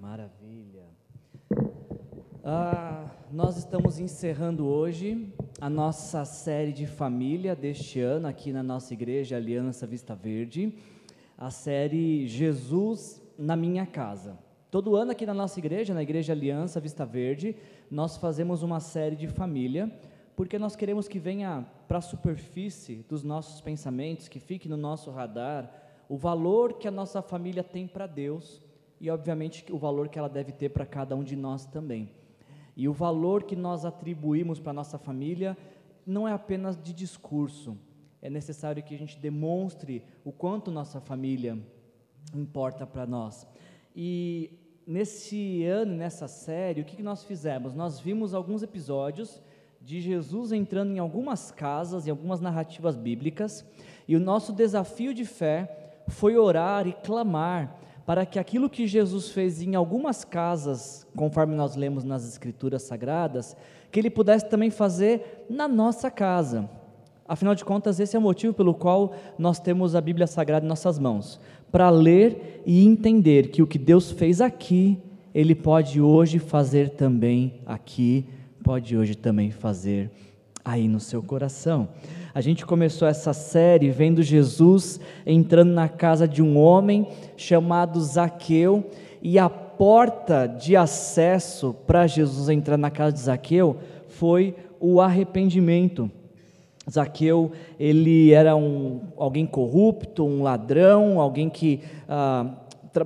Maravilha. Ah, nós estamos encerrando hoje a nossa série de família deste ano aqui na nossa igreja Aliança Vista Verde, a série Jesus na minha casa. Todo ano aqui na nossa igreja, na Igreja Aliança Vista Verde, nós fazemos uma série de família, porque nós queremos que venha para a superfície dos nossos pensamentos, que fique no nosso radar o valor que a nossa família tem para Deus e, obviamente, o valor que ela deve ter para cada um de nós também. E o valor que nós atribuímos para a nossa família não é apenas de discurso, é necessário que a gente demonstre o quanto nossa família importa para nós. E nesse ano, nessa série, o que, que nós fizemos? Nós vimos alguns episódios de Jesus entrando em algumas casas, em algumas narrativas bíblicas, e o nosso desafio de fé foi orar e clamar para que aquilo que Jesus fez em algumas casas, conforme nós lemos nas Escrituras Sagradas, que ele pudesse também fazer na nossa casa. Afinal de contas, esse é o motivo pelo qual nós temos a Bíblia Sagrada em nossas mãos para ler e entender que o que Deus fez aqui, Ele pode hoje fazer também aqui, pode hoje também fazer aí no seu coração. A gente começou essa série vendo Jesus entrando na casa de um homem chamado Zaqueu, e a porta de acesso para Jesus entrar na casa de Zaqueu foi o arrependimento. Zaqueu, ele era um, alguém corrupto, um ladrão, alguém que ah,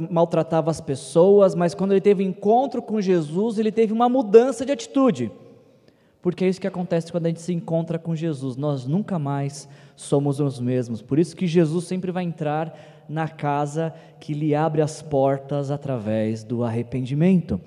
maltratava as pessoas, mas quando ele teve encontro com Jesus, ele teve uma mudança de atitude porque é isso que acontece quando a gente se encontra com Jesus, nós nunca mais somos os mesmos. Por isso que Jesus sempre vai entrar na casa que lhe abre as portas através do arrependimento.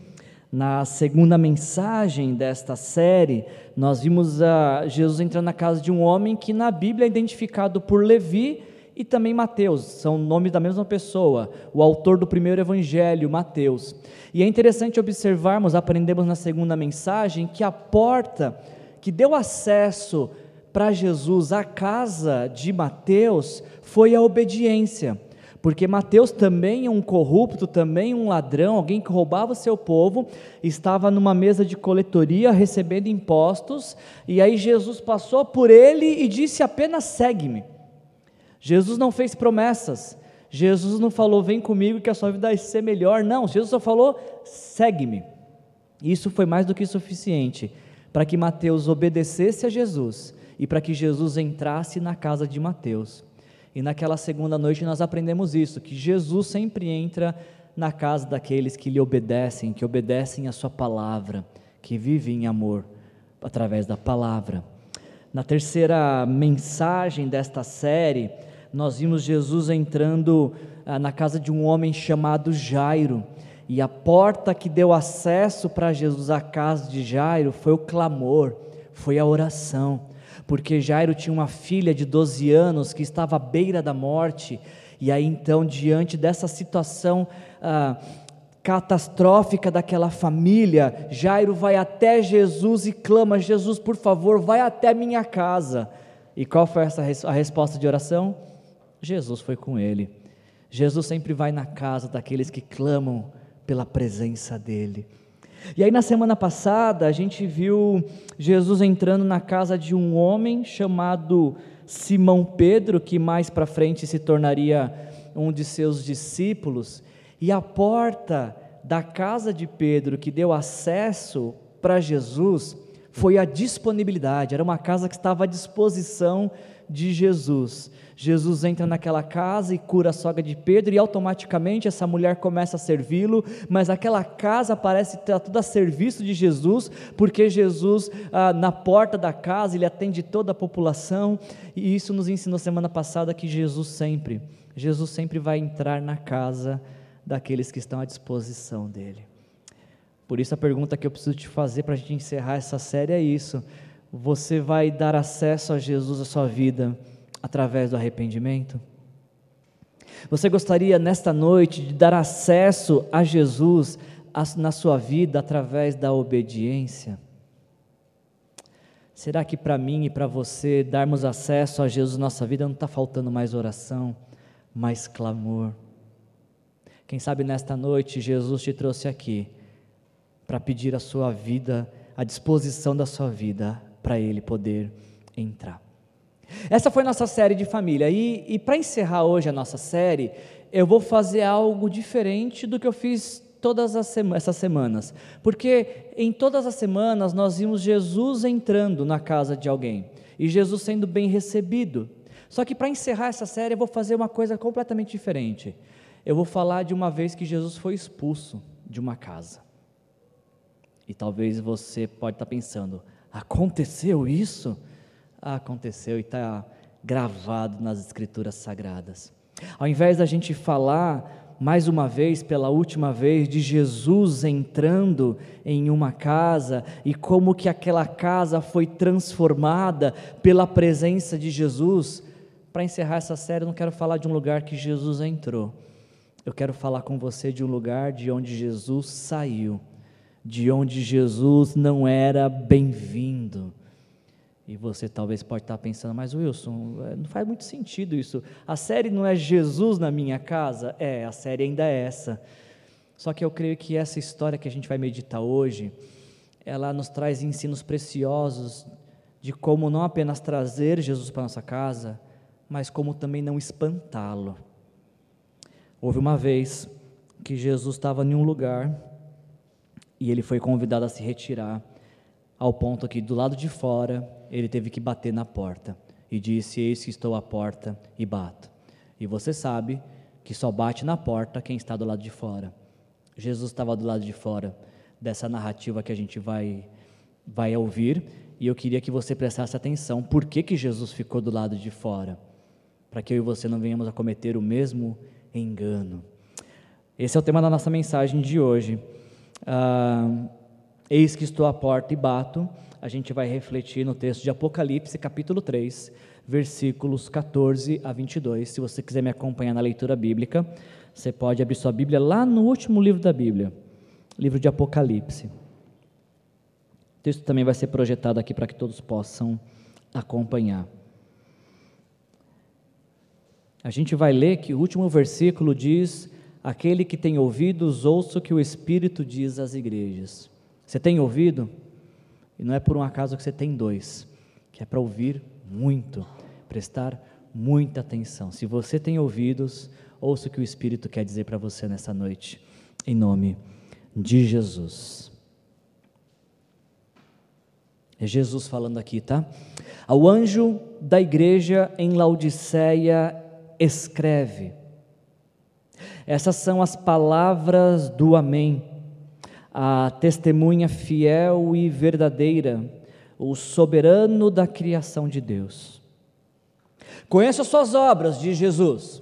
Na segunda mensagem desta série, nós vimos a Jesus entrando na casa de um homem que na Bíblia é identificado por Levi e também Mateus, são nomes da mesma pessoa, o autor do primeiro evangelho, Mateus. E é interessante observarmos, aprendemos na segunda mensagem, que a porta que deu acesso para Jesus à casa de Mateus foi a obediência. Porque Mateus também é um corrupto, também um ladrão, alguém que roubava seu povo, estava numa mesa de coletoria recebendo impostos, e aí Jesus passou por ele e disse apenas: segue-me. Jesus não fez promessas. Jesus não falou, vem comigo que a sua vida vai ser melhor. Não, Jesus só falou, segue-me. Isso foi mais do que suficiente para que Mateus obedecesse a Jesus e para que Jesus entrasse na casa de Mateus. E naquela segunda noite nós aprendemos isso, que Jesus sempre entra na casa daqueles que lhe obedecem, que obedecem a sua palavra, que vivem em amor através da palavra. Na terceira mensagem desta série, nós vimos Jesus entrando ah, na casa de um homem chamado Jairo, e a porta que deu acesso para Jesus à casa de Jairo foi o clamor, foi a oração, porque Jairo tinha uma filha de 12 anos que estava à beira da morte, e aí então, diante dessa situação ah, catastrófica daquela família, Jairo vai até Jesus e clama: Jesus, por favor, vai até minha casa. E qual foi essa, a resposta de oração? Jesus foi com ele. Jesus sempre vai na casa daqueles que clamam pela presença dele. E aí, na semana passada, a gente viu Jesus entrando na casa de um homem chamado Simão Pedro, que mais para frente se tornaria um de seus discípulos, e a porta da casa de Pedro que deu acesso para Jesus foi a disponibilidade, era uma casa que estava à disposição de Jesus. Jesus entra naquela casa e cura a sogra de Pedro, e automaticamente essa mulher começa a servi-lo, mas aquela casa parece estar tudo a serviço de Jesus, porque Jesus, ah, na porta da casa, ele atende toda a população, e isso nos ensinou semana passada que Jesus sempre, Jesus sempre vai entrar na casa daqueles que estão à disposição dele. Por isso a pergunta que eu preciso te fazer para a gente encerrar essa série é isso: você vai dar acesso a Jesus à sua vida? Através do arrependimento? Você gostaria nesta noite de dar acesso a Jesus na sua vida através da obediência? Será que para mim e para você darmos acesso a Jesus na nossa vida não está faltando mais oração, mais clamor? Quem sabe nesta noite Jesus te trouxe aqui para pedir a sua vida, a disposição da sua vida para Ele poder entrar. Essa foi nossa série de família e, e para encerrar hoje a nossa série, eu vou fazer algo diferente do que eu fiz todas as sema essas semanas, porque em todas as semanas nós vimos Jesus entrando na casa de alguém e Jesus sendo bem recebido. Só que para encerrar essa série eu vou fazer uma coisa completamente diferente eu vou falar de uma vez que Jesus foi expulso de uma casa. E talvez você pode estar pensando, aconteceu isso? Aconteceu e está gravado nas escrituras sagradas. Ao invés da gente falar mais uma vez, pela última vez, de Jesus entrando em uma casa e como que aquela casa foi transformada pela presença de Jesus, para encerrar essa série, eu não quero falar de um lugar que Jesus entrou eu quero falar com você de um lugar de onde Jesus saiu, de onde Jesus não era bem-vindo. E você talvez pode estar pensando, mas Wilson, é, não faz muito sentido isso. A série não é Jesus na minha casa? É, a série ainda é essa. Só que eu creio que essa história que a gente vai meditar hoje, ela nos traz ensinos preciosos de como não apenas trazer Jesus para nossa casa, mas como também não espantá-lo. Houve uma vez que Jesus estava em um lugar e ele foi convidado a se retirar, ao ponto que do lado de fora ele teve que bater na porta e disse: Eis que estou à porta e bato. E você sabe que só bate na porta quem está do lado de fora. Jesus estava do lado de fora dessa narrativa que a gente vai, vai ouvir, e eu queria que você prestasse atenção. Por que, que Jesus ficou do lado de fora? Para que eu e você não venhamos a cometer o mesmo engano. Esse é o tema da nossa mensagem de hoje. Ah, Eis que estou à porta e bato. A gente vai refletir no texto de Apocalipse, capítulo 3, versículos 14 a 22. Se você quiser me acompanhar na leitura bíblica, você pode abrir sua Bíblia lá no último livro da Bíblia, livro de Apocalipse. O texto também vai ser projetado aqui para que todos possam acompanhar. A gente vai ler que o último versículo diz: Aquele que tem ouvidos, ouça o que o Espírito diz às igrejas. Você tem ouvido? E não é por um acaso que você tem dois, que é para ouvir muito, prestar muita atenção. Se você tem ouvidos, ouça o que o Espírito quer dizer para você nessa noite, em nome de Jesus. É Jesus falando aqui, tá? Ao anjo da igreja em Laodiceia, escreve. Essas são as palavras do Amém, a testemunha fiel e verdadeira, o soberano da criação de Deus. Conheço as suas obras, diz Jesus.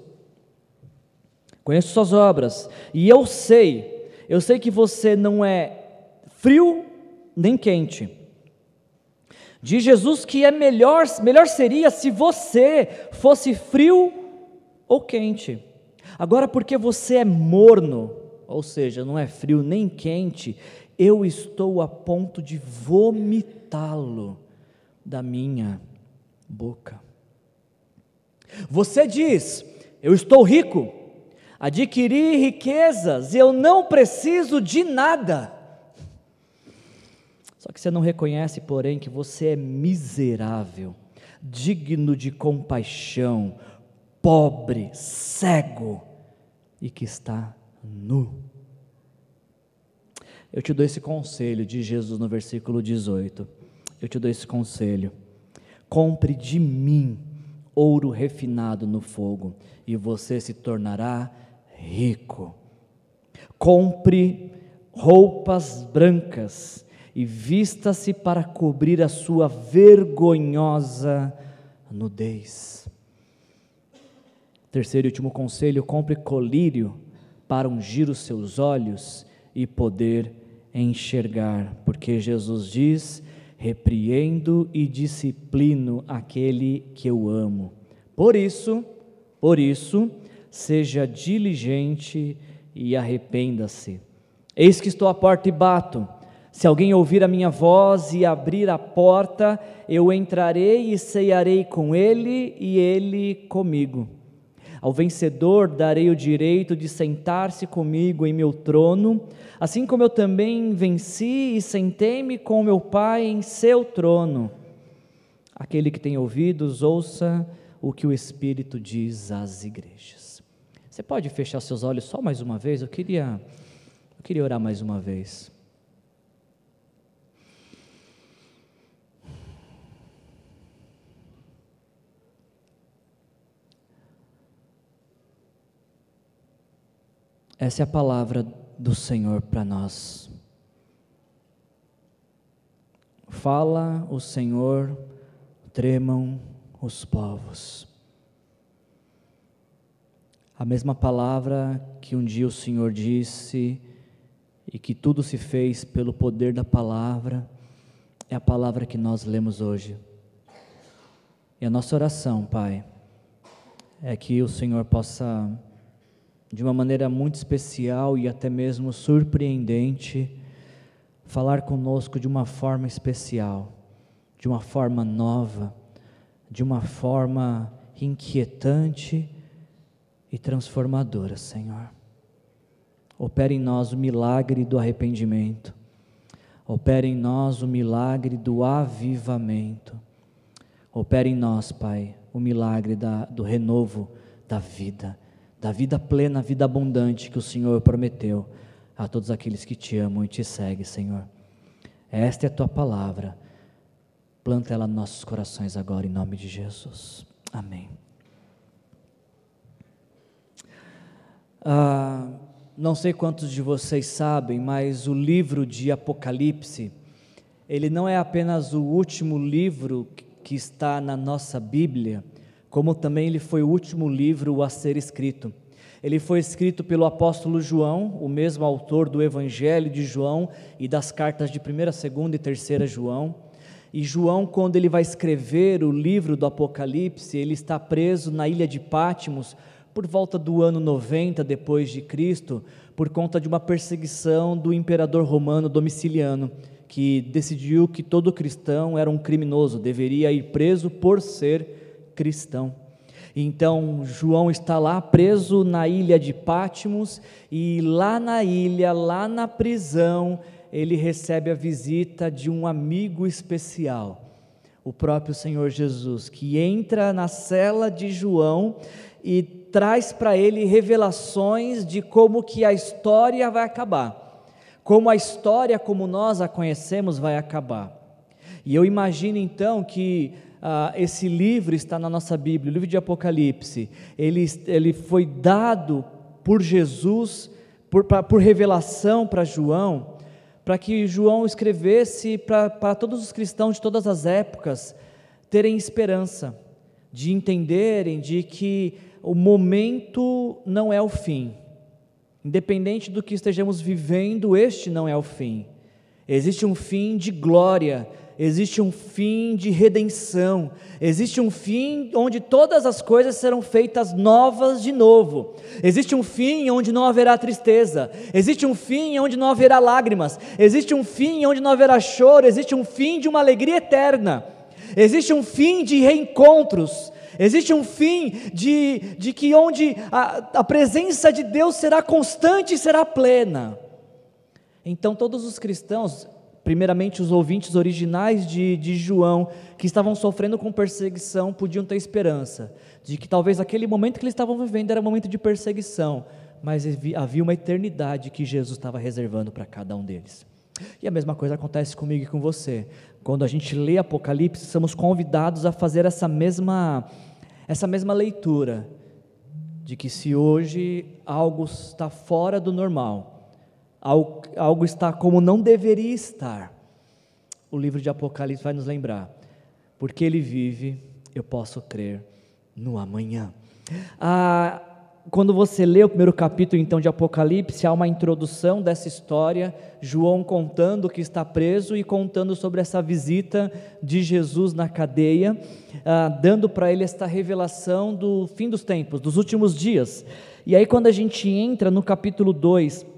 Conheço suas obras, e eu sei, eu sei que você não é frio nem quente. Diz Jesus que é melhor, melhor seria se você fosse frio ou quente. Agora, porque você é morno, ou seja, não é frio nem quente, eu estou a ponto de vomitá-lo da minha boca. Você diz: Eu estou rico, adquiri riquezas e eu não preciso de nada. Só que você não reconhece, porém, que você é miserável, digno de compaixão, pobre, cego e que está nu. Eu te dou esse conselho de Jesus no versículo 18. Eu te dou esse conselho. Compre de mim ouro refinado no fogo e você se tornará rico. Compre roupas brancas e vista-se para cobrir a sua vergonhosa nudez. Terceiro e último conselho: compre colírio para ungir os seus olhos e poder enxergar, porque Jesus diz: repreendo e disciplino aquele que eu amo. Por isso, por isso, seja diligente e arrependa-se. Eis que estou à porta e bato. Se alguém ouvir a minha voz e abrir a porta, eu entrarei e ceiarei com ele e ele comigo. Ao vencedor darei o direito de sentar-se comigo em meu trono, assim como eu também venci e sentei-me com meu Pai em seu trono. Aquele que tem ouvidos, ouça o que o Espírito diz às igrejas. Você pode fechar seus olhos só mais uma vez? Eu queria, eu queria orar mais uma vez. Essa é a palavra do Senhor para nós. Fala o Senhor, tremam os povos. A mesma palavra que um dia o Senhor disse e que tudo se fez pelo poder da palavra, é a palavra que nós lemos hoje. E a nossa oração, Pai, é que o Senhor possa de uma maneira muito especial e até mesmo surpreendente, falar conosco de uma forma especial, de uma forma nova, de uma forma inquietante e transformadora, Senhor. Opera em nós o milagre do arrependimento, opera em nós o milagre do avivamento, opera em nós, Pai, o milagre da, do renovo da vida da vida plena, vida abundante que o Senhor prometeu a todos aqueles que te amam e te seguem, Senhor. Esta é a tua palavra. Planta ela nos nossos corações agora, em nome de Jesus. Amém. Ah, não sei quantos de vocês sabem, mas o livro de Apocalipse, ele não é apenas o último livro que está na nossa Bíblia, como também ele foi o último livro a ser escrito. Ele foi escrito pelo apóstolo João, o mesmo autor do Evangelho de João e das cartas de 1, 2 e 3 João. E João, quando ele vai escrever o livro do Apocalipse, ele está preso na ilha de Pátimos por volta do ano 90 depois de Cristo, por conta de uma perseguição do imperador romano Domiciliano, que decidiu que todo cristão era um criminoso, deveria ir preso por ser cristão. Então, João está lá preso na ilha de Pátimos, e lá na ilha, lá na prisão, ele recebe a visita de um amigo especial, o próprio Senhor Jesus, que entra na cela de João e traz para ele revelações de como que a história vai acabar. Como a história como nós a conhecemos vai acabar. E eu imagino então que ah, esse livro está na nossa Bíblia, o livro de Apocalipse, ele, ele foi dado por Jesus, por, pra, por revelação para João, para que João escrevesse para todos os cristãos de todas as épocas terem esperança, de entenderem de que o momento não é o fim, independente do que estejamos vivendo, este não é o fim. Existe um fim de glória, existe um fim de redenção, existe um fim onde todas as coisas serão feitas novas de novo, existe um fim onde não haverá tristeza, existe um fim onde não haverá lágrimas, existe um fim onde não haverá choro, existe um fim de uma alegria eterna, existe um fim de reencontros, Existe um fim de, de que onde a, a presença de Deus será constante e será plena. Então, todos os cristãos, primeiramente os ouvintes originais de, de João, que estavam sofrendo com perseguição, podiam ter esperança de que talvez aquele momento que eles estavam vivendo era um momento de perseguição, mas havia uma eternidade que Jesus estava reservando para cada um deles. E a mesma coisa acontece comigo e com você. Quando a gente lê Apocalipse, somos convidados a fazer essa mesma, essa mesma leitura de que se hoje algo está fora do normal, algo está como não deveria estar, o livro de Apocalipse vai nos lembrar, porque ele vive, eu posso crer no amanhã. Ah, quando você lê o primeiro capítulo então de Apocalipse, há uma introdução dessa história, João contando que está preso e contando sobre essa visita de Jesus na cadeia, ah, dando para ele esta revelação do fim dos tempos, dos últimos dias. E aí, quando a gente entra no capítulo 2,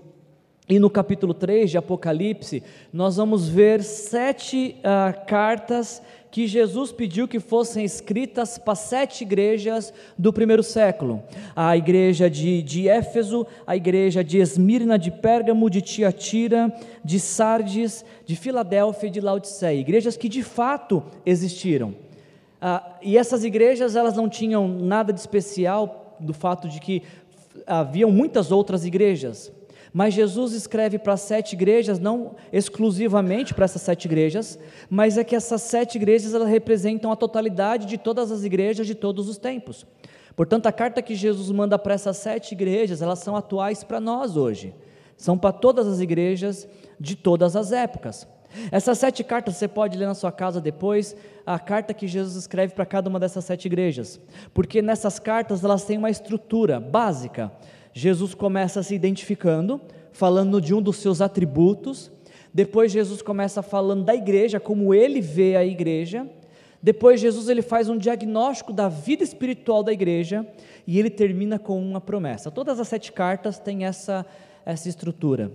e no capítulo 3 de Apocalipse, nós vamos ver sete uh, cartas que Jesus pediu que fossem escritas para sete igrejas do primeiro século: a igreja de, de Éfeso, a igreja de Esmirna, de Pérgamo, de Tiatira, de Sardes, de Filadélfia e de Laodiceia, igrejas que de fato existiram. Uh, e essas igrejas elas não tinham nada de especial do fato de que haviam muitas outras igrejas. Mas Jesus escreve para sete igrejas, não exclusivamente para essas sete igrejas, mas é que essas sete igrejas elas representam a totalidade de todas as igrejas de todos os tempos. Portanto, a carta que Jesus manda para essas sete igrejas, elas são atuais para nós hoje. São para todas as igrejas de todas as épocas. Essas sete cartas você pode ler na sua casa depois, a carta que Jesus escreve para cada uma dessas sete igrejas, porque nessas cartas elas têm uma estrutura básica. Jesus começa se identificando, falando de um dos seus atributos. Depois Jesus começa falando da igreja, como ele vê a igreja. Depois Jesus ele faz um diagnóstico da vida espiritual da igreja e ele termina com uma promessa. Todas as sete cartas têm essa, essa estrutura.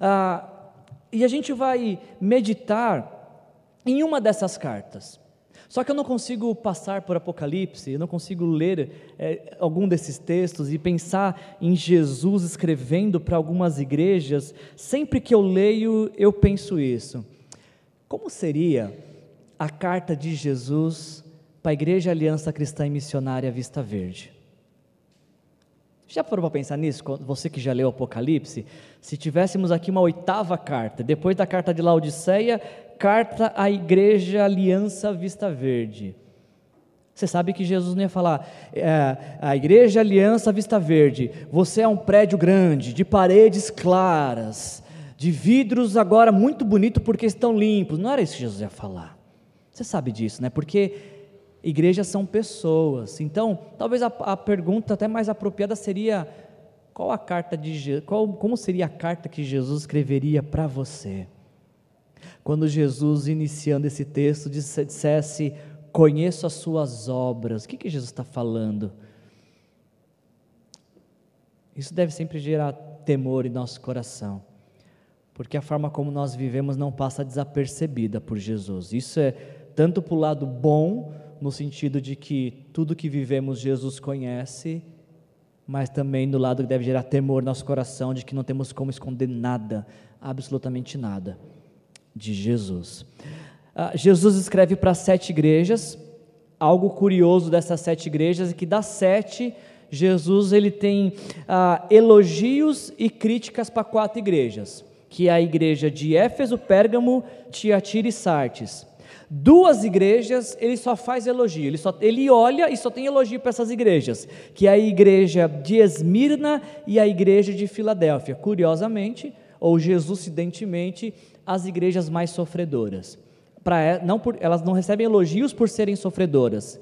Ah, e a gente vai meditar em uma dessas cartas. Só que eu não consigo passar por Apocalipse, eu não consigo ler é, algum desses textos e pensar em Jesus escrevendo para algumas igrejas. Sempre que eu leio, eu penso isso. Como seria a carta de Jesus para a Igreja Aliança Cristã e Missionária Vista Verde? Já parou para pensar nisso? Você que já leu Apocalipse? Se tivéssemos aqui uma oitava carta, depois da carta de Laodiceia, carta à igreja Aliança Vista Verde. Você sabe que Jesus não ia falar, é, a igreja Aliança Vista Verde, você é um prédio grande, de paredes claras, de vidros agora muito bonito porque estão limpos. Não era isso que Jesus ia falar. Você sabe disso, né? Porque igrejas são pessoas. Então, talvez a, a pergunta até mais apropriada seria: qual a carta de qual, como seria a carta que Jesus escreveria para você? Quando Jesus, iniciando esse texto, dissesse: Conheço as suas obras. O que, que Jesus está falando? Isso deve sempre gerar temor em nosso coração, porque a forma como nós vivemos não passa desapercebida por Jesus. Isso é tanto para o lado bom, no sentido de que tudo que vivemos Jesus conhece, mas também no lado que deve gerar temor no nosso coração, de que não temos como esconder nada, absolutamente nada de Jesus. Ah, Jesus escreve para sete igrejas. Algo curioso dessas sete igrejas é que das sete, Jesus ele tem ah, elogios e críticas para quatro igrejas, que é a igreja de Éfeso, Pérgamo, Tiatira e Sartes. Duas igrejas ele só faz elogio, ele, só, ele olha e só tem elogio para essas igrejas, que é a igreja de Esmirna e a igreja de Filadélfia. Curiosamente, ou jesucidentemente, as igrejas mais sofredoras. Pra, não por, elas não recebem elogios por serem sofredoras.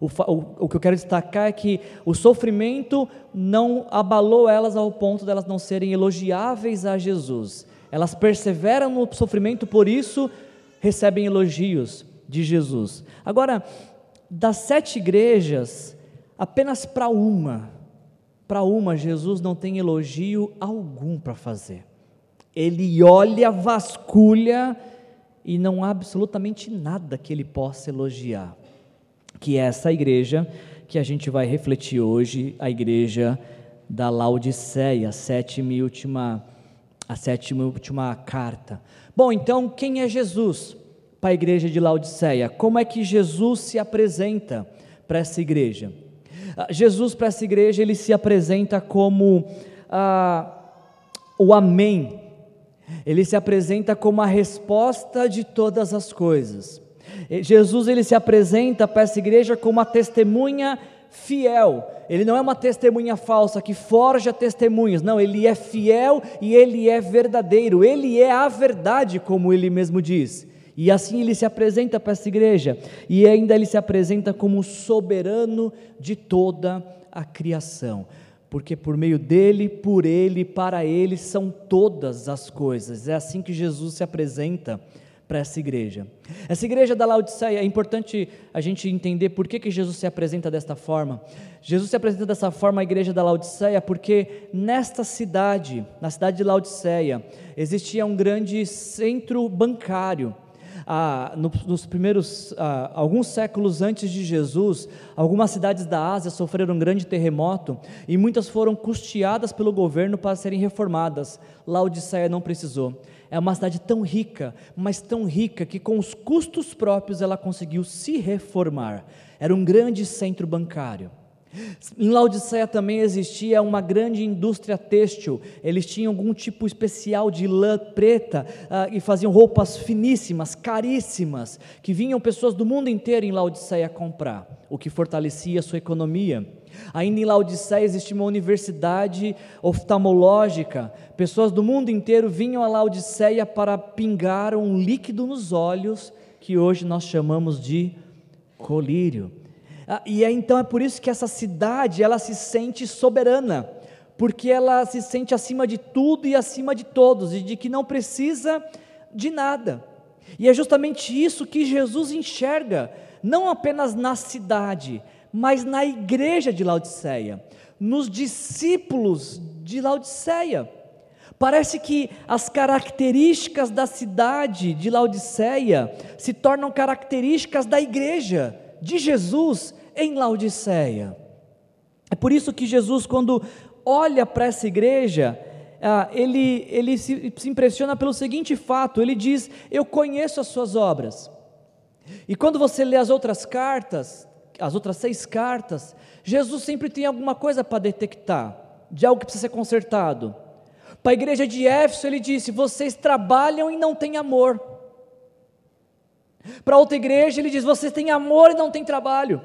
O, o, o, que eu quero destacar é que o sofrimento não abalou elas ao ponto de elas não serem elogiáveis a Jesus. Elas perseveram no sofrimento, por isso recebem elogios de Jesus. Agora, das sete igrejas, apenas para uma, para uma, Jesus não tem elogio algum para fazer. Ele olha, vasculha e não há absolutamente nada que ele possa elogiar. Que é essa igreja que a gente vai refletir hoje, a igreja da Laodiceia, a sétima e última, a sétima e última carta. Bom, então quem é Jesus para a igreja de Laodiceia? Como é que Jesus se apresenta para essa igreja? Ah, Jesus para essa igreja ele se apresenta como ah, o Amém ele se apresenta como a resposta de todas as coisas. Jesus ele se apresenta para essa igreja como uma testemunha fiel. Ele não é uma testemunha falsa que forja testemunhas. Não, ele é fiel e ele é verdadeiro. Ele é a verdade, como ele mesmo diz. E assim ele se apresenta para essa igreja. E ainda ele se apresenta como soberano de toda a criação porque por meio dele, por ele, para ele são todas as coisas. É assim que Jesus se apresenta para essa igreja. Essa igreja da Laodiceia, é importante a gente entender por que, que Jesus se apresenta desta forma. Jesus se apresenta dessa forma à igreja da Laodiceia porque nesta cidade, na cidade de Laodiceia, existia um grande centro bancário. Ah, no, nos primeiros, ah, alguns séculos antes de Jesus, algumas cidades da Ásia sofreram um grande terremoto e muitas foram custeadas pelo governo para serem reformadas. Laodiceia não precisou é uma cidade tão rica, mas tão rica que com os custos próprios ela conseguiu se reformar. Era um grande centro bancário. Em Laodiceia também existia uma grande indústria têxtil. Eles tinham algum tipo especial de lã preta uh, e faziam roupas finíssimas, caríssimas, que vinham pessoas do mundo inteiro em Laodiceia comprar, o que fortalecia a sua economia. Ainda em Laodiceia existia uma universidade oftalmológica. Pessoas do mundo inteiro vinham a Laodiceia para pingar um líquido nos olhos que hoje nós chamamos de colírio. Ah, e é, então é por isso que essa cidade ela se sente soberana, porque ela se sente acima de tudo e acima de todos e de que não precisa de nada. E é justamente isso que Jesus enxerga, não apenas na cidade, mas na igreja de Laodiceia, nos discípulos de Laodiceia. Parece que as características da cidade de Laodiceia se tornam características da igreja de Jesus em Laodiceia. É por isso que Jesus, quando olha para essa igreja, ah, ele, ele se, se impressiona pelo seguinte fato: ele diz, Eu conheço as suas obras. E quando você lê as outras cartas, as outras seis cartas, Jesus sempre tem alguma coisa para detectar, de algo que precisa ser consertado. Para a igreja de Éfeso, ele disse: Vocês trabalham e não têm amor. Para outra igreja, ele diz: Vocês têm amor e não têm trabalho.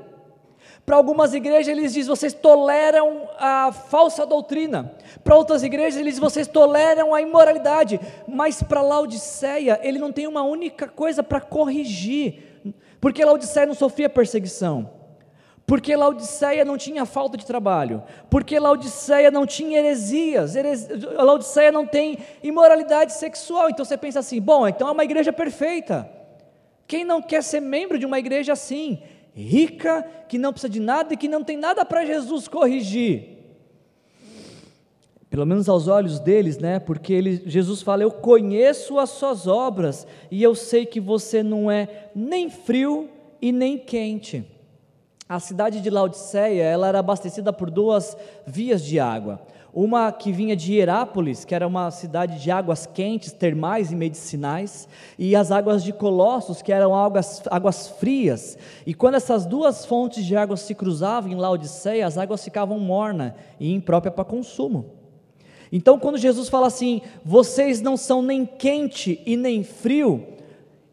Para algumas igrejas, ele diz: Vocês toleram a falsa doutrina. Para outras igrejas, ele diz: Vocês toleram a imoralidade. Mas para Laodiceia, ele não tem uma única coisa para corrigir, porque Laodiceia não sofria perseguição porque Laodiceia não tinha falta de trabalho, porque Laodiceia não tinha heresias, Laodiceia não tem imoralidade sexual. Então você pensa assim: bom, então é uma igreja perfeita. Quem não quer ser membro de uma igreja assim, rica, que não precisa de nada e que não tem nada para Jesus corrigir? Pelo menos aos olhos deles, né? Porque ele, Jesus fala: Eu conheço as suas obras e eu sei que você não é nem frio e nem quente. A cidade de Laodiceia, ela era abastecida por duas vias de água. Uma que vinha de Hierápolis, que era uma cidade de águas quentes, termais e medicinais, e as águas de Colossos, que eram águas, águas frias. E quando essas duas fontes de água se cruzavam em Laodiceia, as águas ficavam mornas e impróprias para consumo. Então, quando Jesus fala assim, vocês não são nem quente e nem frio,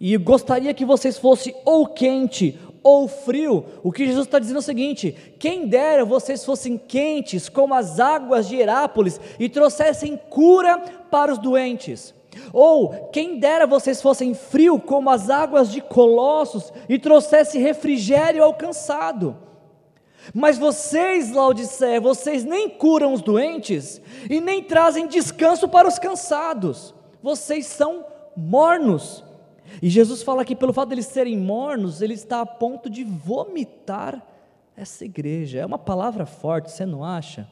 e gostaria que vocês fossem ou quente ou frio. O que Jesus está dizendo é o seguinte: quem dera vocês fossem quentes como as águas de Herápolis e trouxessem cura para os doentes. Ou quem dera vocês fossem frio como as águas de Colossos e trouxessem refrigério ao cansado. Mas vocês, Laodiceia, vocês nem curam os doentes e nem trazem descanso para os cansados. Vocês são mornos. E Jesus fala que pelo fato de eles serem mornos, ele está a ponto de vomitar essa igreja. É uma palavra forte, você não acha?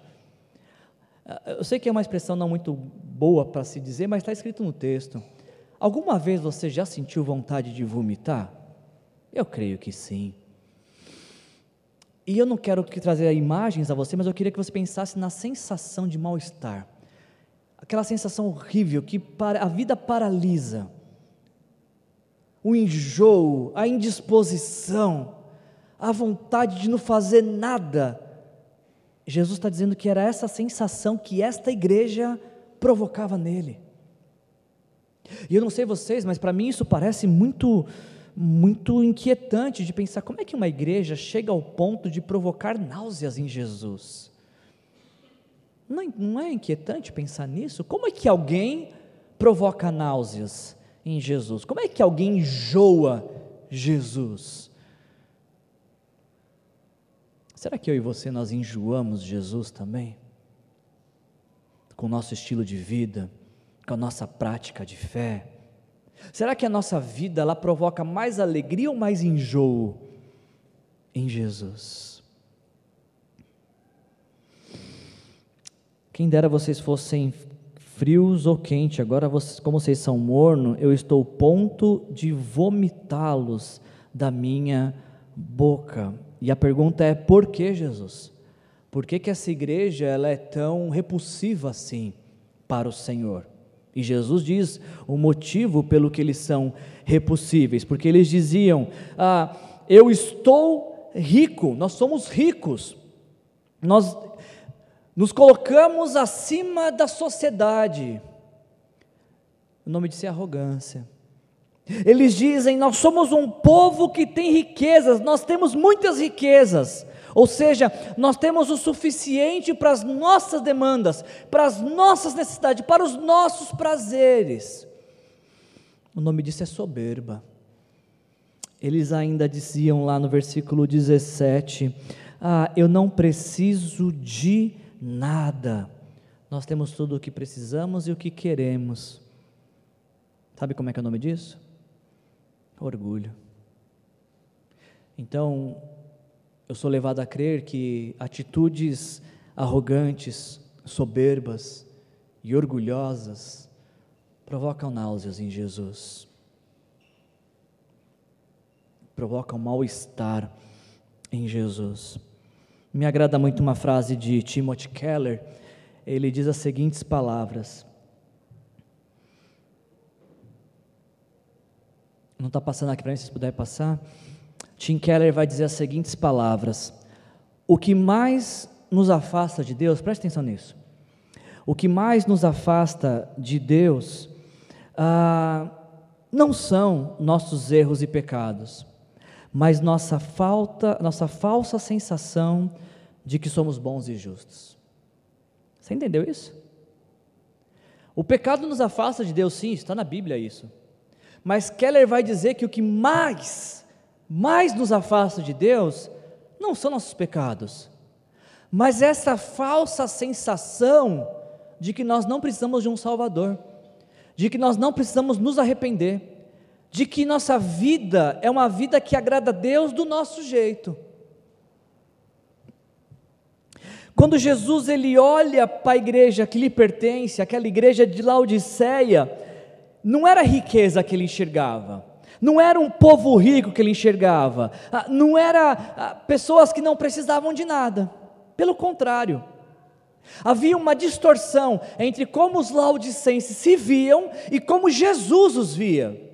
Eu sei que é uma expressão não muito boa para se dizer, mas está escrito no texto. Alguma vez você já sentiu vontade de vomitar? Eu creio que sim. E eu não quero trazer imagens a você, mas eu queria que você pensasse na sensação de mal-estar. Aquela sensação horrível que a vida paralisa o enjoo, a indisposição, a vontade de não fazer nada. Jesus está dizendo que era essa sensação que esta igreja provocava nele. E eu não sei vocês, mas para mim isso parece muito, muito inquietante de pensar como é que uma igreja chega ao ponto de provocar náuseas em Jesus. Não, não é inquietante pensar nisso? Como é que alguém provoca náuseas? Em Jesus? Como é que alguém enjoa Jesus? Será que eu e você nós enjoamos Jesus também? Com o nosso estilo de vida, com a nossa prática de fé? Será que a nossa vida ela provoca mais alegria ou mais enjoo em Jesus? Quem dera vocês fossem frios ou quentes, agora vocês, como vocês são morno, eu estou ponto de vomitá-los da minha boca. E a pergunta é: por que Jesus? Por que, que essa igreja ela é tão repulsiva assim para o Senhor? E Jesus diz o motivo pelo que eles são repulsíveis, porque eles diziam: ah, Eu estou rico, nós somos ricos, nós nos colocamos acima da sociedade. O nome disso é arrogância. Eles dizem: Nós somos um povo que tem riquezas, nós temos muitas riquezas. Ou seja, nós temos o suficiente para as nossas demandas, para as nossas necessidades, para os nossos prazeres. O nome disso é soberba. Eles ainda diziam lá no versículo 17: Ah, eu não preciso de nada. Nós temos tudo o que precisamos e o que queremos. Sabe como é que é o nome disso? Orgulho. Então, eu sou levado a crer que atitudes arrogantes, soberbas e orgulhosas provocam náuseas em Jesus, provocam mal-estar em Jesus. Me agrada muito uma frase de Timothy Keller. Ele diz as seguintes palavras: Não está passando aqui para mim, se puder passar. Tim Keller vai dizer as seguintes palavras: O que mais nos afasta de Deus, preste atenção nisso. O que mais nos afasta de Deus ah, não são nossos erros e pecados, mas nossa falta, nossa falsa sensação de que somos bons e justos. Você entendeu isso? O pecado nos afasta de Deus, sim, está na Bíblia isso. Mas Keller vai dizer que o que mais, mais nos afasta de Deus, não são nossos pecados, mas essa falsa sensação de que nós não precisamos de um Salvador, de que nós não precisamos nos arrepender, de que nossa vida é uma vida que agrada a Deus do nosso jeito. Quando Jesus ele olha para a igreja que lhe pertence, aquela igreja de Laodiceia, não era riqueza que ele enxergava, não era um povo rico que ele enxergava, ah, não era ah, pessoas que não precisavam de nada, pelo contrário, havia uma distorção entre como os laodicenses se viam e como Jesus os via.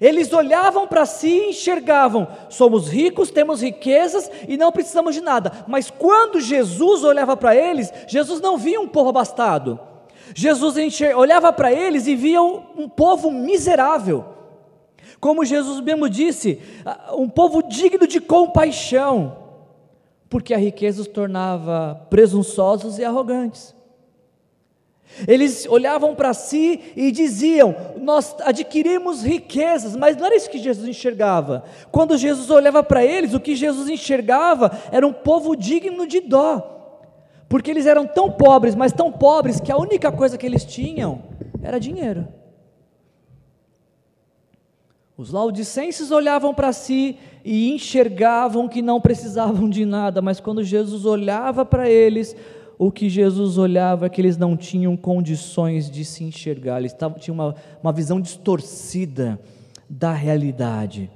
Eles olhavam para si e enxergavam: somos ricos, temos riquezas e não precisamos de nada. Mas quando Jesus olhava para eles, Jesus não via um povo abastado. Jesus olhava para eles e via um povo miserável. Como Jesus mesmo disse, um povo digno de compaixão, porque a riqueza os tornava presunçosos e arrogantes. Eles olhavam para si e diziam: Nós adquirimos riquezas, mas não era isso que Jesus enxergava. Quando Jesus olhava para eles, o que Jesus enxergava era um povo digno de dó, porque eles eram tão pobres, mas tão pobres, que a única coisa que eles tinham era dinheiro. Os laudicenses olhavam para si e enxergavam que não precisavam de nada, mas quando Jesus olhava para eles, o que Jesus olhava é que eles não tinham condições de se enxergar, eles tinham uma, uma visão distorcida da realidade,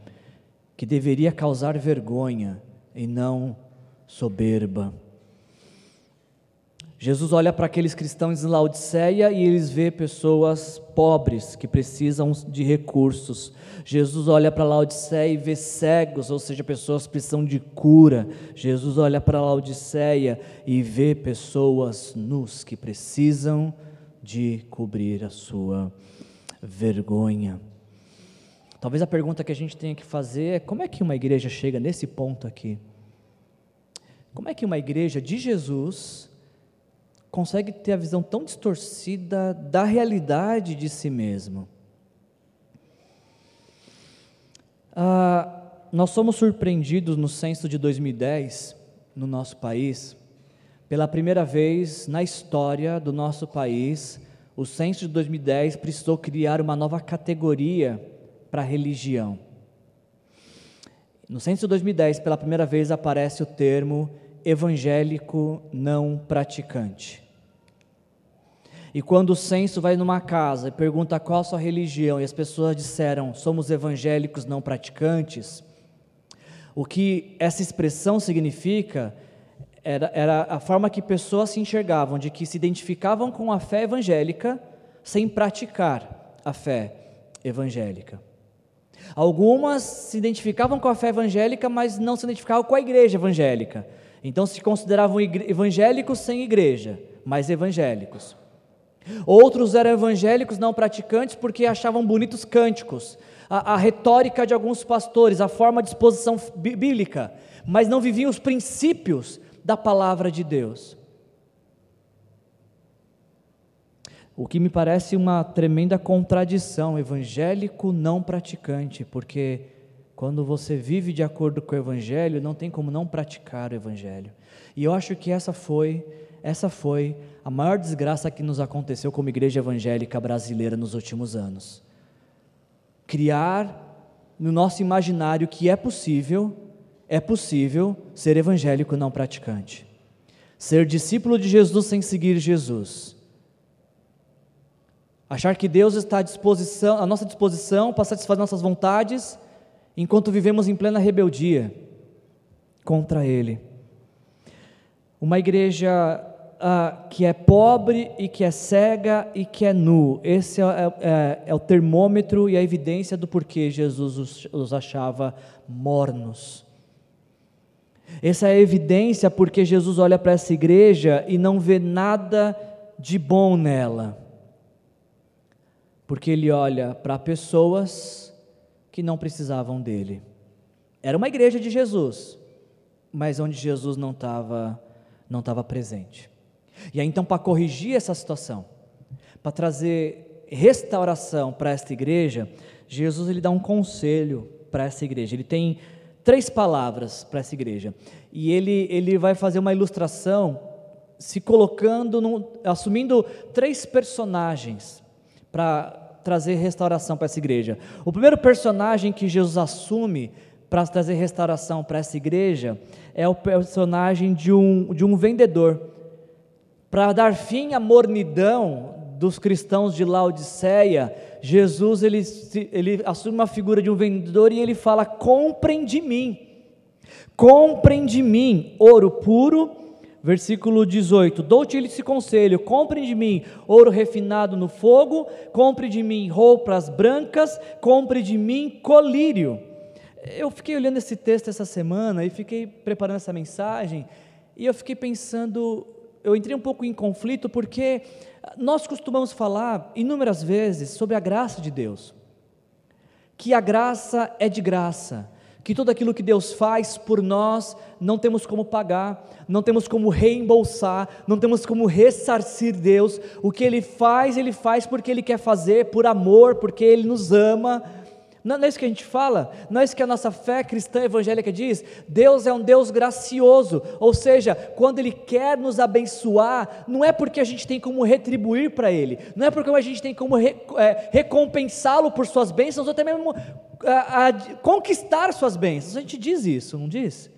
que deveria causar vergonha e não soberba. Jesus olha para aqueles cristãos em Laodiceia e eles vê pessoas pobres que precisam de recursos. Jesus olha para Laodiceia e vê cegos, ou seja, pessoas que precisam de cura. Jesus olha para Laodiceia e vê pessoas nus que precisam de cobrir a sua vergonha. Talvez a pergunta que a gente tenha que fazer é: como é que uma igreja chega nesse ponto aqui? Como é que uma igreja de Jesus consegue ter a visão tão distorcida da realidade de si mesmo. Ah, nós somos surpreendidos no censo de 2010, no nosso país, pela primeira vez na história do nosso país, o censo de 2010 precisou criar uma nova categoria para a religião. No censo de 2010, pela primeira vez, aparece o termo evangélico não praticante. E quando o censo vai numa casa e pergunta qual a sua religião, e as pessoas disseram somos evangélicos não praticantes, o que essa expressão significa era, era a forma que pessoas se enxergavam, de que se identificavam com a fé evangélica sem praticar a fé evangélica. Algumas se identificavam com a fé evangélica, mas não se identificavam com a igreja evangélica. Então se consideravam evangélicos sem igreja, mas evangélicos. Outros eram evangélicos não praticantes porque achavam bonitos cânticos, a, a retórica de alguns pastores, a forma de exposição bíblica, mas não viviam os princípios da palavra de Deus. O que me parece uma tremenda contradição, evangélico não praticante, porque quando você vive de acordo com o evangelho, não tem como não praticar o evangelho. E eu acho que essa foi, essa foi a maior desgraça que nos aconteceu como igreja evangélica brasileira nos últimos anos. Criar no nosso imaginário que é possível, é possível ser evangélico não praticante. Ser discípulo de Jesus sem seguir Jesus. Achar que Deus está à disposição, à nossa disposição para satisfazer nossas vontades, enquanto vivemos em plena rebeldia contra Ele. Uma igreja uh, que é pobre e que é cega e que é nu. Esse é, é, é o termômetro e a evidência do porquê Jesus os, os achava mornos. Essa é a evidência porque Jesus olha para essa igreja e não vê nada de bom nela. Porque ele olha para pessoas que não precisavam dele. Era uma igreja de Jesus, mas onde Jesus não estava não estava presente. E aí então para corrigir essa situação, para trazer restauração para esta igreja, Jesus ele dá um conselho para essa igreja. Ele tem três palavras para essa igreja. E ele ele vai fazer uma ilustração se colocando assumindo três personagens para trazer restauração para essa igreja. O primeiro personagem que Jesus assume para trazer restauração para essa igreja é o personagem de um, de um vendedor para dar fim à mornidão dos cristãos de Laodiceia, Jesus ele, ele assume uma figura de um vendedor e ele fala: comprem de mim, comprem de mim ouro puro, versículo 18: Dou-te esse conselho, comprem de mim ouro refinado no fogo, compre de mim roupas brancas, compre de mim colírio. Eu fiquei olhando esse texto essa semana e fiquei preparando essa mensagem, e eu fiquei pensando eu entrei um pouco em conflito porque nós costumamos falar inúmeras vezes sobre a graça de Deus. Que a graça é de graça, que tudo aquilo que Deus faz por nós não temos como pagar, não temos como reembolsar, não temos como ressarcir Deus. O que Ele faz, Ele faz porque Ele quer fazer, por amor, porque Ele nos ama não, é isso que a gente fala? Não é isso que a nossa fé cristã evangélica diz? Deus é um Deus gracioso, ou seja, quando Ele quer nos abençoar, não é porque a gente tem como retribuir para Ele, não é porque a gente tem como re, é, recompensá-lo por Suas bênçãos, ou até mesmo a, a, conquistar Suas bênçãos. A gente diz isso, não diz?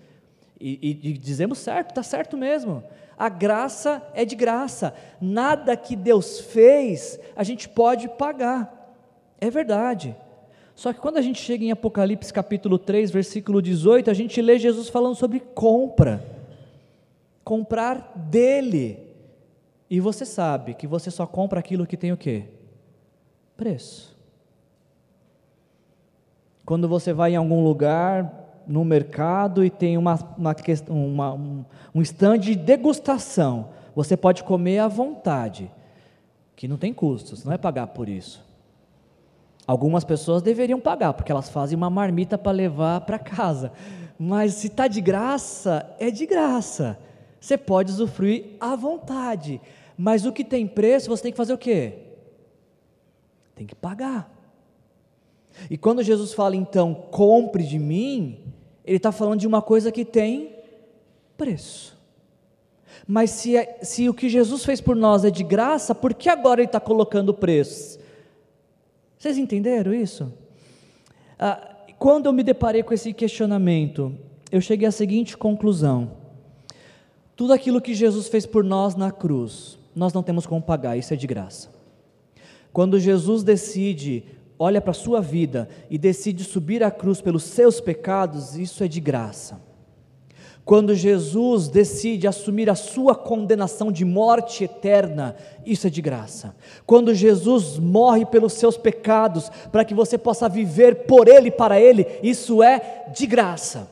E, e, e dizemos certo, está certo mesmo. A graça é de graça, nada que Deus fez a gente pode pagar, é verdade. Só que quando a gente chega em Apocalipse capítulo 3, versículo 18, a gente lê Jesus falando sobre compra. Comprar dele. E você sabe que você só compra aquilo que tem o quê? Preço. Quando você vai em algum lugar, no mercado, e tem uma, uma, uma, um, um stand de degustação, você pode comer à vontade, que não tem custos, não é pagar por isso. Algumas pessoas deveriam pagar, porque elas fazem uma marmita para levar para casa. Mas se está de graça, é de graça. Você pode usufruir à vontade. Mas o que tem preço, você tem que fazer o quê? Tem que pagar. E quando Jesus fala, então, compre de mim, ele está falando de uma coisa que tem preço. Mas se, é, se o que Jesus fez por nós é de graça, por que agora Ele está colocando preços? Vocês entenderam isso? Ah, quando eu me deparei com esse questionamento, eu cheguei à seguinte conclusão: tudo aquilo que Jesus fez por nós na cruz, nós não temos como pagar, isso é de graça. Quando Jesus decide, olha para a sua vida e decide subir à cruz pelos seus pecados, isso é de graça. Quando Jesus decide assumir a sua condenação de morte eterna, isso é de graça. Quando Jesus morre pelos seus pecados, para que você possa viver por Ele e para Ele, isso é de graça.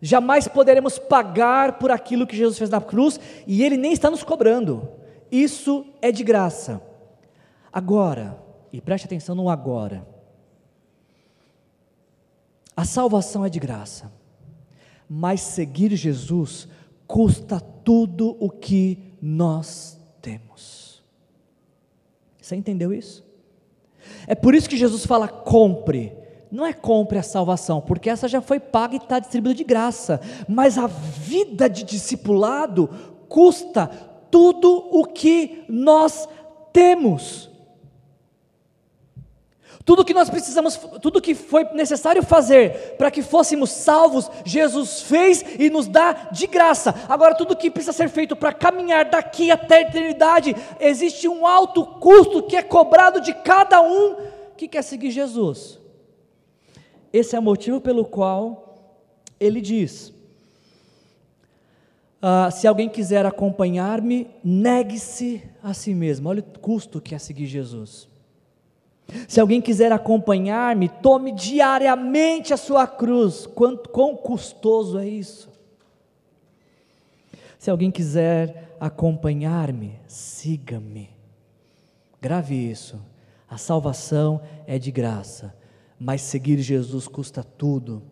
Jamais poderemos pagar por aquilo que Jesus fez na cruz e Ele nem está nos cobrando. Isso é de graça. Agora, e preste atenção no agora, a salvação é de graça mas seguir Jesus custa tudo o que nós temos. Você entendeu isso? É por isso que Jesus fala: compre. Não é compre a salvação, porque essa já foi paga e está distribuída de graça. Mas a vida de discipulado custa tudo o que nós temos. Tudo que nós precisamos, tudo que foi necessário fazer para que fôssemos salvos, Jesus fez e nos dá de graça. Agora, tudo que precisa ser feito para caminhar daqui até a eternidade, existe um alto custo que é cobrado de cada um que quer seguir Jesus. Esse é o motivo pelo qual ele diz: ah, se alguém quiser acompanhar-me, negue-se a si mesmo. Olha o custo que é seguir Jesus. Se alguém quiser acompanhar-me, tome diariamente a sua cruz. Quanto, quão custoso é isso? Se alguém quiser acompanhar-me, siga-me. Grave isso. A salvação é de graça, mas seguir Jesus custa tudo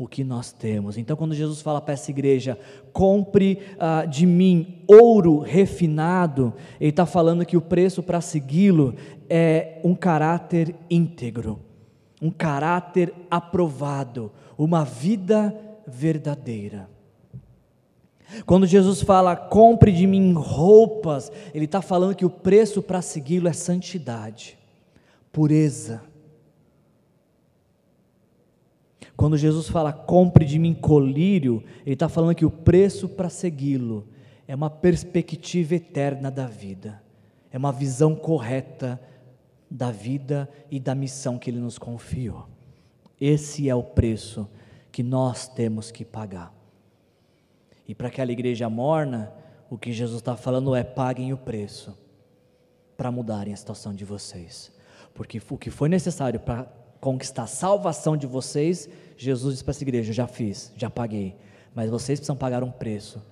o que nós temos. Então, quando Jesus fala para essa igreja, compre uh, de mim ouro refinado, Ele está falando que o preço para segui-lo é um caráter íntegro, um caráter aprovado, uma vida verdadeira. Quando Jesus fala, compre de mim roupas, Ele está falando que o preço para segui-lo é santidade, pureza, Quando Jesus fala, compre de mim colírio, ele está falando que o preço para segui-lo é uma perspectiva eterna da vida, é uma visão correta da vida e da missão que ele nos confiou. Esse é o preço que nós temos que pagar. E para aquela igreja morna, o que Jesus está falando é: paguem o preço para mudarem a situação de vocês. Porque o que foi necessário para conquistar a salvação de vocês, Jesus disse para essa igreja: já fiz, já paguei, mas vocês precisam pagar um preço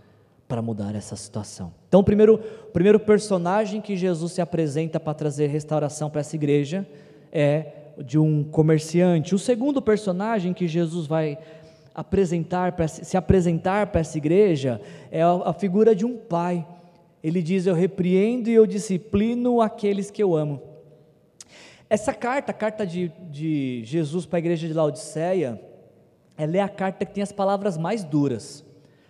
para mudar essa situação. Então, o primeiro, primeiro personagem que Jesus se apresenta para trazer restauração para essa igreja é de um comerciante. O segundo personagem que Jesus vai apresentar se apresentar para essa igreja é a, a figura de um pai. Ele diz: Eu repreendo e eu disciplino aqueles que eu amo. Essa carta, a carta de, de Jesus para a igreja de Laodiceia, ela é a carta que tem as palavras mais duras,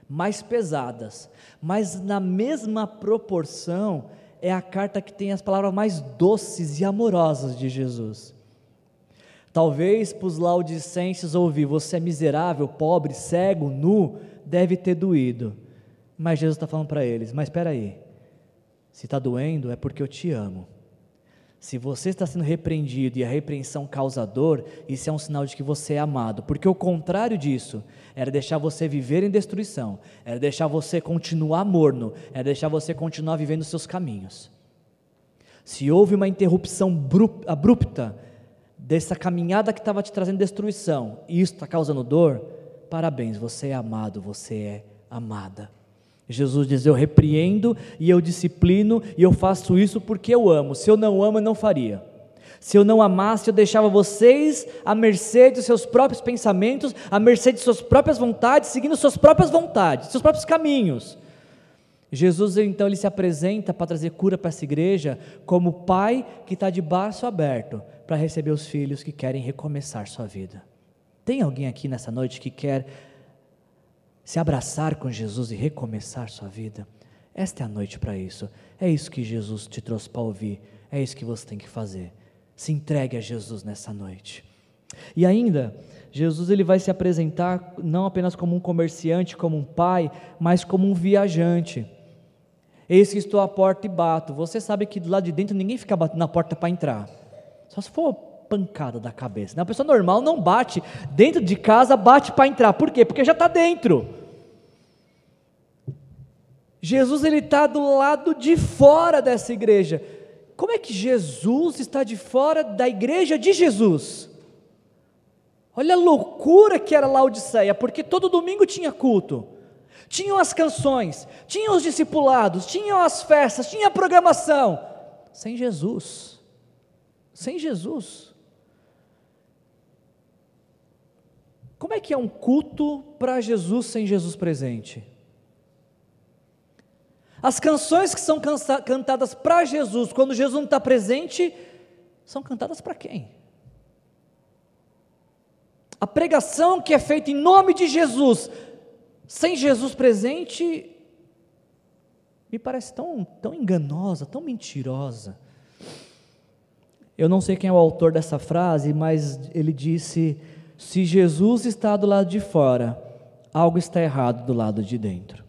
mais pesadas, mas na mesma proporção é a carta que tem as palavras mais doces e amorosas de Jesus. Talvez para os laodicenses ouvir você é miserável, pobre, cego, nu, deve ter doído. Mas Jesus está falando para eles: mas espera aí, se está doendo é porque eu te amo. Se você está sendo repreendido e a repreensão causa dor, isso é um sinal de que você é amado, porque o contrário disso era deixar você viver em destruição, era deixar você continuar morno, era deixar você continuar vivendo os seus caminhos. Se houve uma interrupção abrupta dessa caminhada que estava te trazendo destruição, e isso está causando dor, parabéns, você é amado, você é amada. Jesus diz: Eu repreendo e eu disciplino e eu faço isso porque eu amo. Se eu não amo, eu não faria. Se eu não amasse, eu deixava vocês à mercê dos seus próprios pensamentos, à mercê de suas próprias vontades, seguindo suas próprias vontades, seus próprios caminhos. Jesus então ele se apresenta para trazer cura para essa igreja como pai que está de braço aberto para receber os filhos que querem recomeçar sua vida. Tem alguém aqui nessa noite que quer se abraçar com Jesus e recomeçar sua vida, Esta é a noite para isso. É isso que Jesus te trouxe para ouvir. É isso que você tem que fazer. Se entregue a Jesus nessa noite. E ainda, Jesus ele vai se apresentar não apenas como um comerciante, como um pai, mas como um viajante. Eis que estou à porta e bato. Você sabe que do lado de dentro ninguém fica batendo na porta para entrar. Só se for pancada da cabeça. Uma pessoa normal não bate dentro de casa, bate para entrar. Por quê? Porque já está dentro. Jesus ele está do lado de fora dessa igreja. Como é que Jesus está de fora da igreja de Jesus? Olha a loucura que era Laodiceia, porque todo domingo tinha culto. Tinham as canções, tinham os discipulados, tinham as festas, tinha a programação. Sem Jesus. Sem Jesus. Como é que é um culto para Jesus sem Jesus presente? As canções que são cantadas para Jesus, quando Jesus não está presente, são cantadas para quem? A pregação que é feita em nome de Jesus, sem Jesus presente, me parece tão, tão enganosa, tão mentirosa. Eu não sei quem é o autor dessa frase, mas ele disse: se Jesus está do lado de fora, algo está errado do lado de dentro.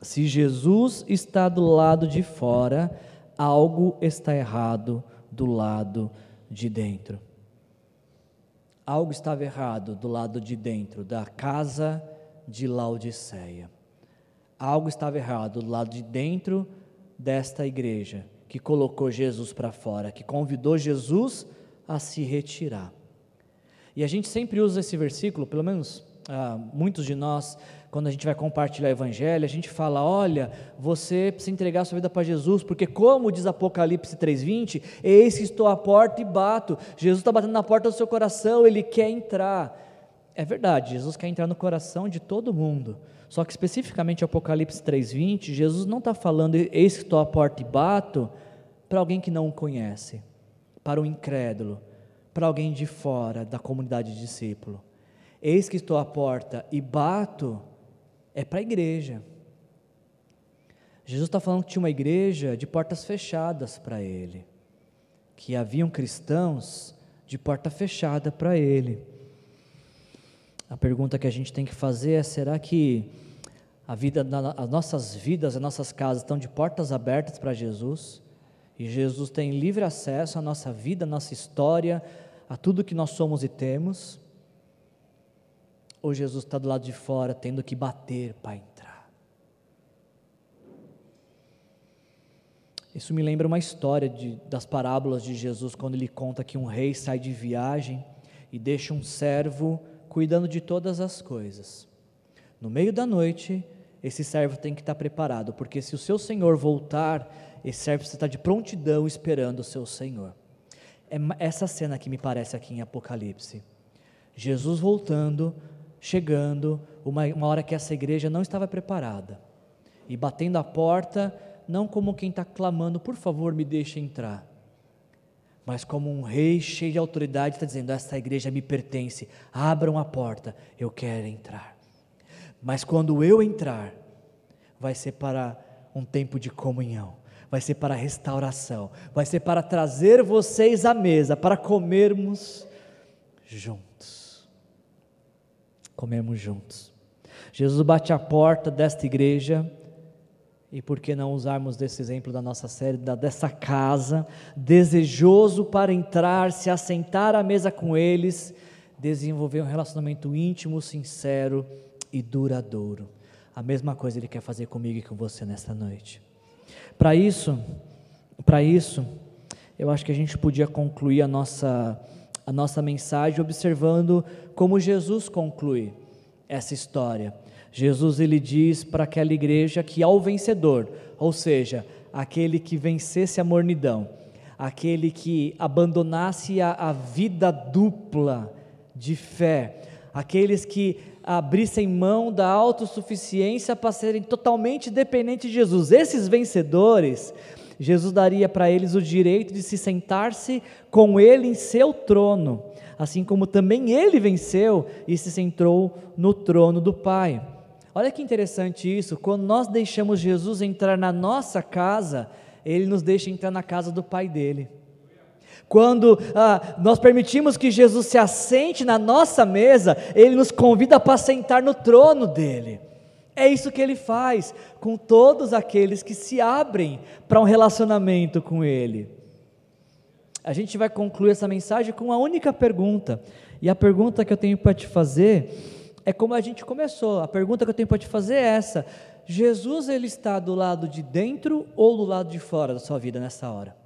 Se Jesus está do lado de fora, algo está errado do lado de dentro. Algo estava errado do lado de dentro da casa de Laodiceia. Algo estava errado do lado de dentro desta igreja que colocou Jesus para fora, que convidou Jesus a se retirar. E a gente sempre usa esse versículo, pelo menos ah, muitos de nós quando a gente vai compartilhar o Evangelho, a gente fala: olha, você precisa entregar a sua vida para Jesus, porque, como diz Apocalipse 3,20, eis que estou à porta e bato. Jesus está batendo na porta do seu coração, ele quer entrar. É verdade, Jesus quer entrar no coração de todo mundo. Só que especificamente Apocalipse 3,20, Jesus não está falando, eis que estou à porta e bato, para alguém que não o conhece, para um incrédulo, para alguém de fora da comunidade de discípulo. Eis que estou à porta e bato é para a igreja. Jesus está falando que tinha uma igreja de portas fechadas para ele, que haviam cristãos de porta fechada para ele. A pergunta que a gente tem que fazer é: será que a vida, as nossas vidas, as nossas casas estão de portas abertas para Jesus? E Jesus tem livre acesso à nossa vida, à nossa história, a tudo que nós somos e temos? Ou Jesus está do lado de fora tendo que bater para entrar? Isso me lembra uma história de, das parábolas de Jesus, quando ele conta que um rei sai de viagem e deixa um servo cuidando de todas as coisas. No meio da noite, esse servo tem que estar preparado, porque se o seu senhor voltar, esse servo está de prontidão esperando o seu senhor. É essa cena que me parece aqui em Apocalipse. Jesus voltando, chegando, uma, uma hora que essa igreja não estava preparada, e batendo a porta, não como quem está clamando, por favor, me deixe entrar, mas como um rei cheio de autoridade está dizendo: esta igreja me pertence, abram a porta, eu quero entrar. Mas quando eu entrar, vai ser para um tempo de comunhão, vai ser para restauração, vai ser para trazer vocês à mesa, para comermos juntos comemos juntos. Jesus bate a porta desta igreja, e por que não usarmos desse exemplo da nossa série, da, dessa casa, desejoso para entrar, se assentar à mesa com eles, desenvolver um relacionamento íntimo, sincero e duradouro. A mesma coisa Ele quer fazer comigo e com você nesta noite. Para isso, para isso, eu acho que a gente podia concluir a nossa a nossa mensagem observando como Jesus conclui essa história. Jesus ele diz para aquela igreja que ao vencedor, ou seja, aquele que vencesse a mornidão, aquele que abandonasse a, a vida dupla de fé, aqueles que abrissem mão da autossuficiência para serem totalmente dependentes de Jesus. Esses vencedores, Jesus daria para eles o direito de se sentar-se com ele em seu trono, assim como também ele venceu e se sentou no trono do Pai. Olha que interessante isso, quando nós deixamos Jesus entrar na nossa casa, ele nos deixa entrar na casa do Pai dele. Quando ah, nós permitimos que Jesus se assente na nossa mesa, Ele nos convida para sentar no trono dele. É isso que Ele faz com todos aqueles que se abrem para um relacionamento com Ele. A gente vai concluir essa mensagem com uma única pergunta, e a pergunta que eu tenho para te fazer é como a gente começou. A pergunta que eu tenho para te fazer é essa: Jesus ele está do lado de dentro ou do lado de fora da sua vida nessa hora?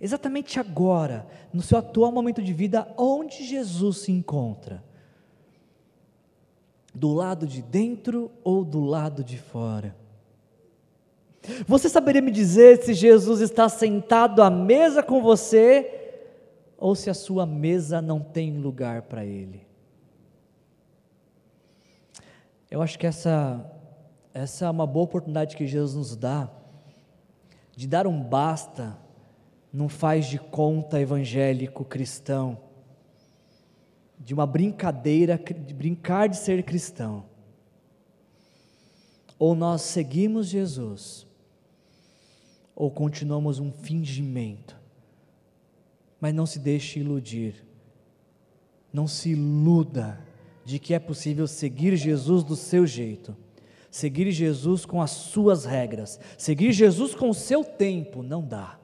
Exatamente agora, no seu atual momento de vida, onde Jesus se encontra? Do lado de dentro ou do lado de fora? Você saberia me dizer se Jesus está sentado à mesa com você ou se a sua mesa não tem lugar para ele? Eu acho que essa, essa é uma boa oportunidade que Jesus nos dá de dar um basta não faz de conta evangélico cristão, de uma brincadeira, de brincar de ser cristão. Ou nós seguimos Jesus, ou continuamos um fingimento. Mas não se deixe iludir, não se iluda de que é possível seguir Jesus do seu jeito, seguir Jesus com as suas regras, seguir Jesus com o seu tempo, não dá.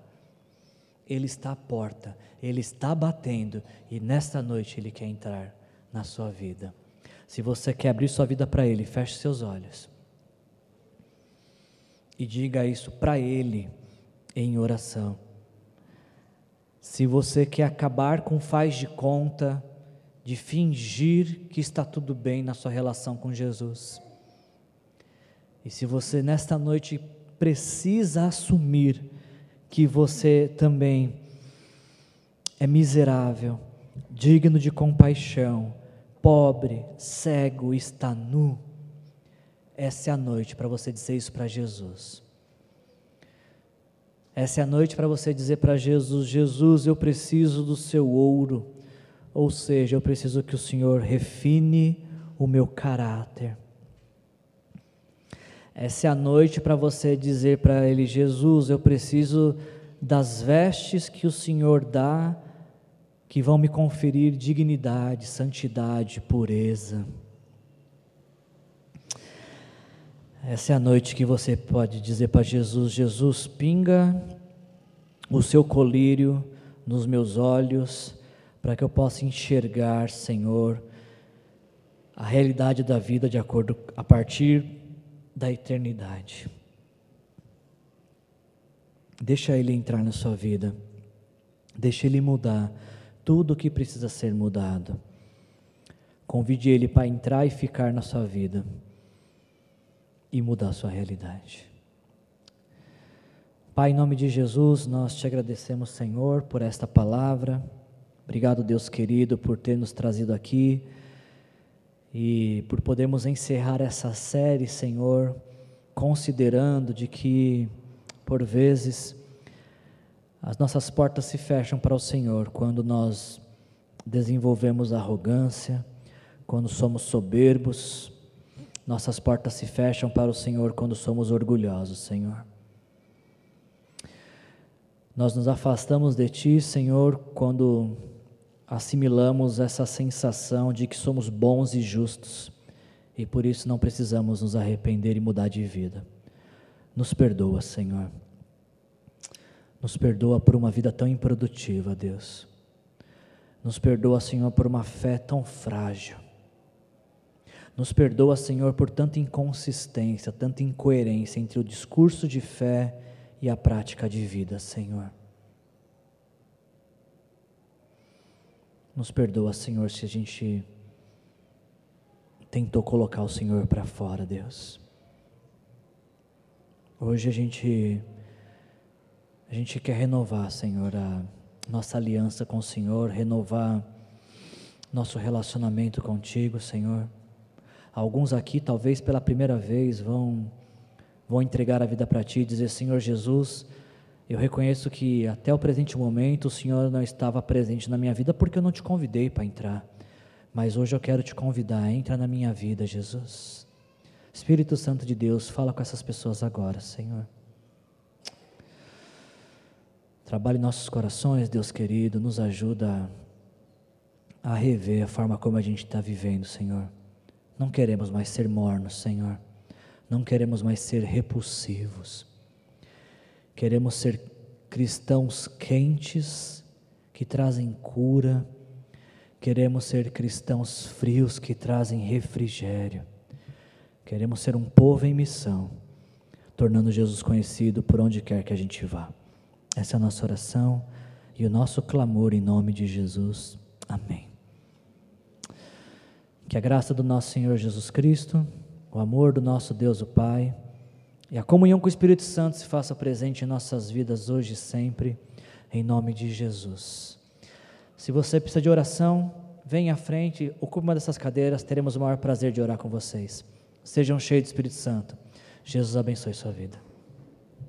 Ele está à porta, Ele está batendo e nesta noite Ele quer entrar na sua vida. Se você quer abrir sua vida para Ele, feche seus olhos e diga isso para Ele em oração. Se você quer acabar com faz de conta, de fingir que está tudo bem na sua relação com Jesus. E se você nesta noite precisa assumir que você também é miserável, digno de compaixão, pobre, cego, está nu. Essa é a noite para você dizer isso para Jesus. Essa é a noite para você dizer para Jesus: Jesus, eu preciso do seu ouro, ou seja, eu preciso que o Senhor refine o meu caráter. Essa é a noite para você dizer para Ele: Jesus, eu preciso das vestes que o Senhor dá, que vão me conferir dignidade, santidade, pureza. Essa é a noite que você pode dizer para Jesus: Jesus, pinga o seu colírio nos meus olhos, para que eu possa enxergar, Senhor, a realidade da vida de acordo a partir da eternidade. Deixa Ele entrar na sua vida, deixa Ele mudar tudo o que precisa ser mudado. Convide Ele para entrar e ficar na sua vida e mudar a sua realidade. Pai, em nome de Jesus, nós te agradecemos, Senhor, por esta palavra. Obrigado, Deus querido, por ter nos trazido aqui e por podermos encerrar essa série, Senhor, considerando de que, por vezes, as nossas portas se fecham para o Senhor quando nós desenvolvemos arrogância, quando somos soberbos, nossas portas se fecham para o Senhor quando somos orgulhosos, Senhor. Nós nos afastamos de Ti, Senhor, quando assimilamos essa sensação de que somos bons e justos e por isso não precisamos nos arrepender e mudar de vida. Nos perdoa, Senhor. Nos perdoa por uma vida tão improdutiva, Deus. Nos perdoa, Senhor, por uma fé tão frágil. Nos perdoa, Senhor, por tanta inconsistência, tanta incoerência entre o discurso de fé e a prática de vida, Senhor. Nos perdoa, Senhor, se a gente tentou colocar o Senhor para fora, Deus. Hoje a gente a gente quer renovar, Senhor, a nossa aliança com o Senhor, renovar nosso relacionamento contigo, Senhor. Alguns aqui, talvez pela primeira vez, vão vão entregar a vida para ti e dizer: Senhor Jesus, eu reconheço que até o presente momento o Senhor não estava presente na minha vida porque eu não te convidei para entrar. Mas hoje eu quero te convidar, entra na minha vida, Jesus. Espírito Santo de Deus, fala com essas pessoas agora, Senhor. Trabalhe nossos corações, Deus querido, nos ajuda a rever a forma como a gente está vivendo, Senhor. Não queremos mais ser mornos, Senhor. Não queremos mais ser repulsivos. Queremos ser cristãos quentes que trazem cura. Queremos ser cristãos frios que trazem refrigério. Queremos ser um povo em missão, tornando Jesus conhecido por onde quer que a gente vá. Essa é a nossa oração e o nosso clamor em nome de Jesus. Amém. Que a graça do nosso Senhor Jesus Cristo, o amor do nosso Deus o Pai e a comunhão com o Espírito Santo se faça presente em nossas vidas hoje e sempre, em nome de Jesus. Se você precisa de oração, venha à frente, ocupe uma dessas cadeiras, teremos o maior prazer de orar com vocês. Sejam cheios do Espírito Santo. Jesus abençoe sua vida.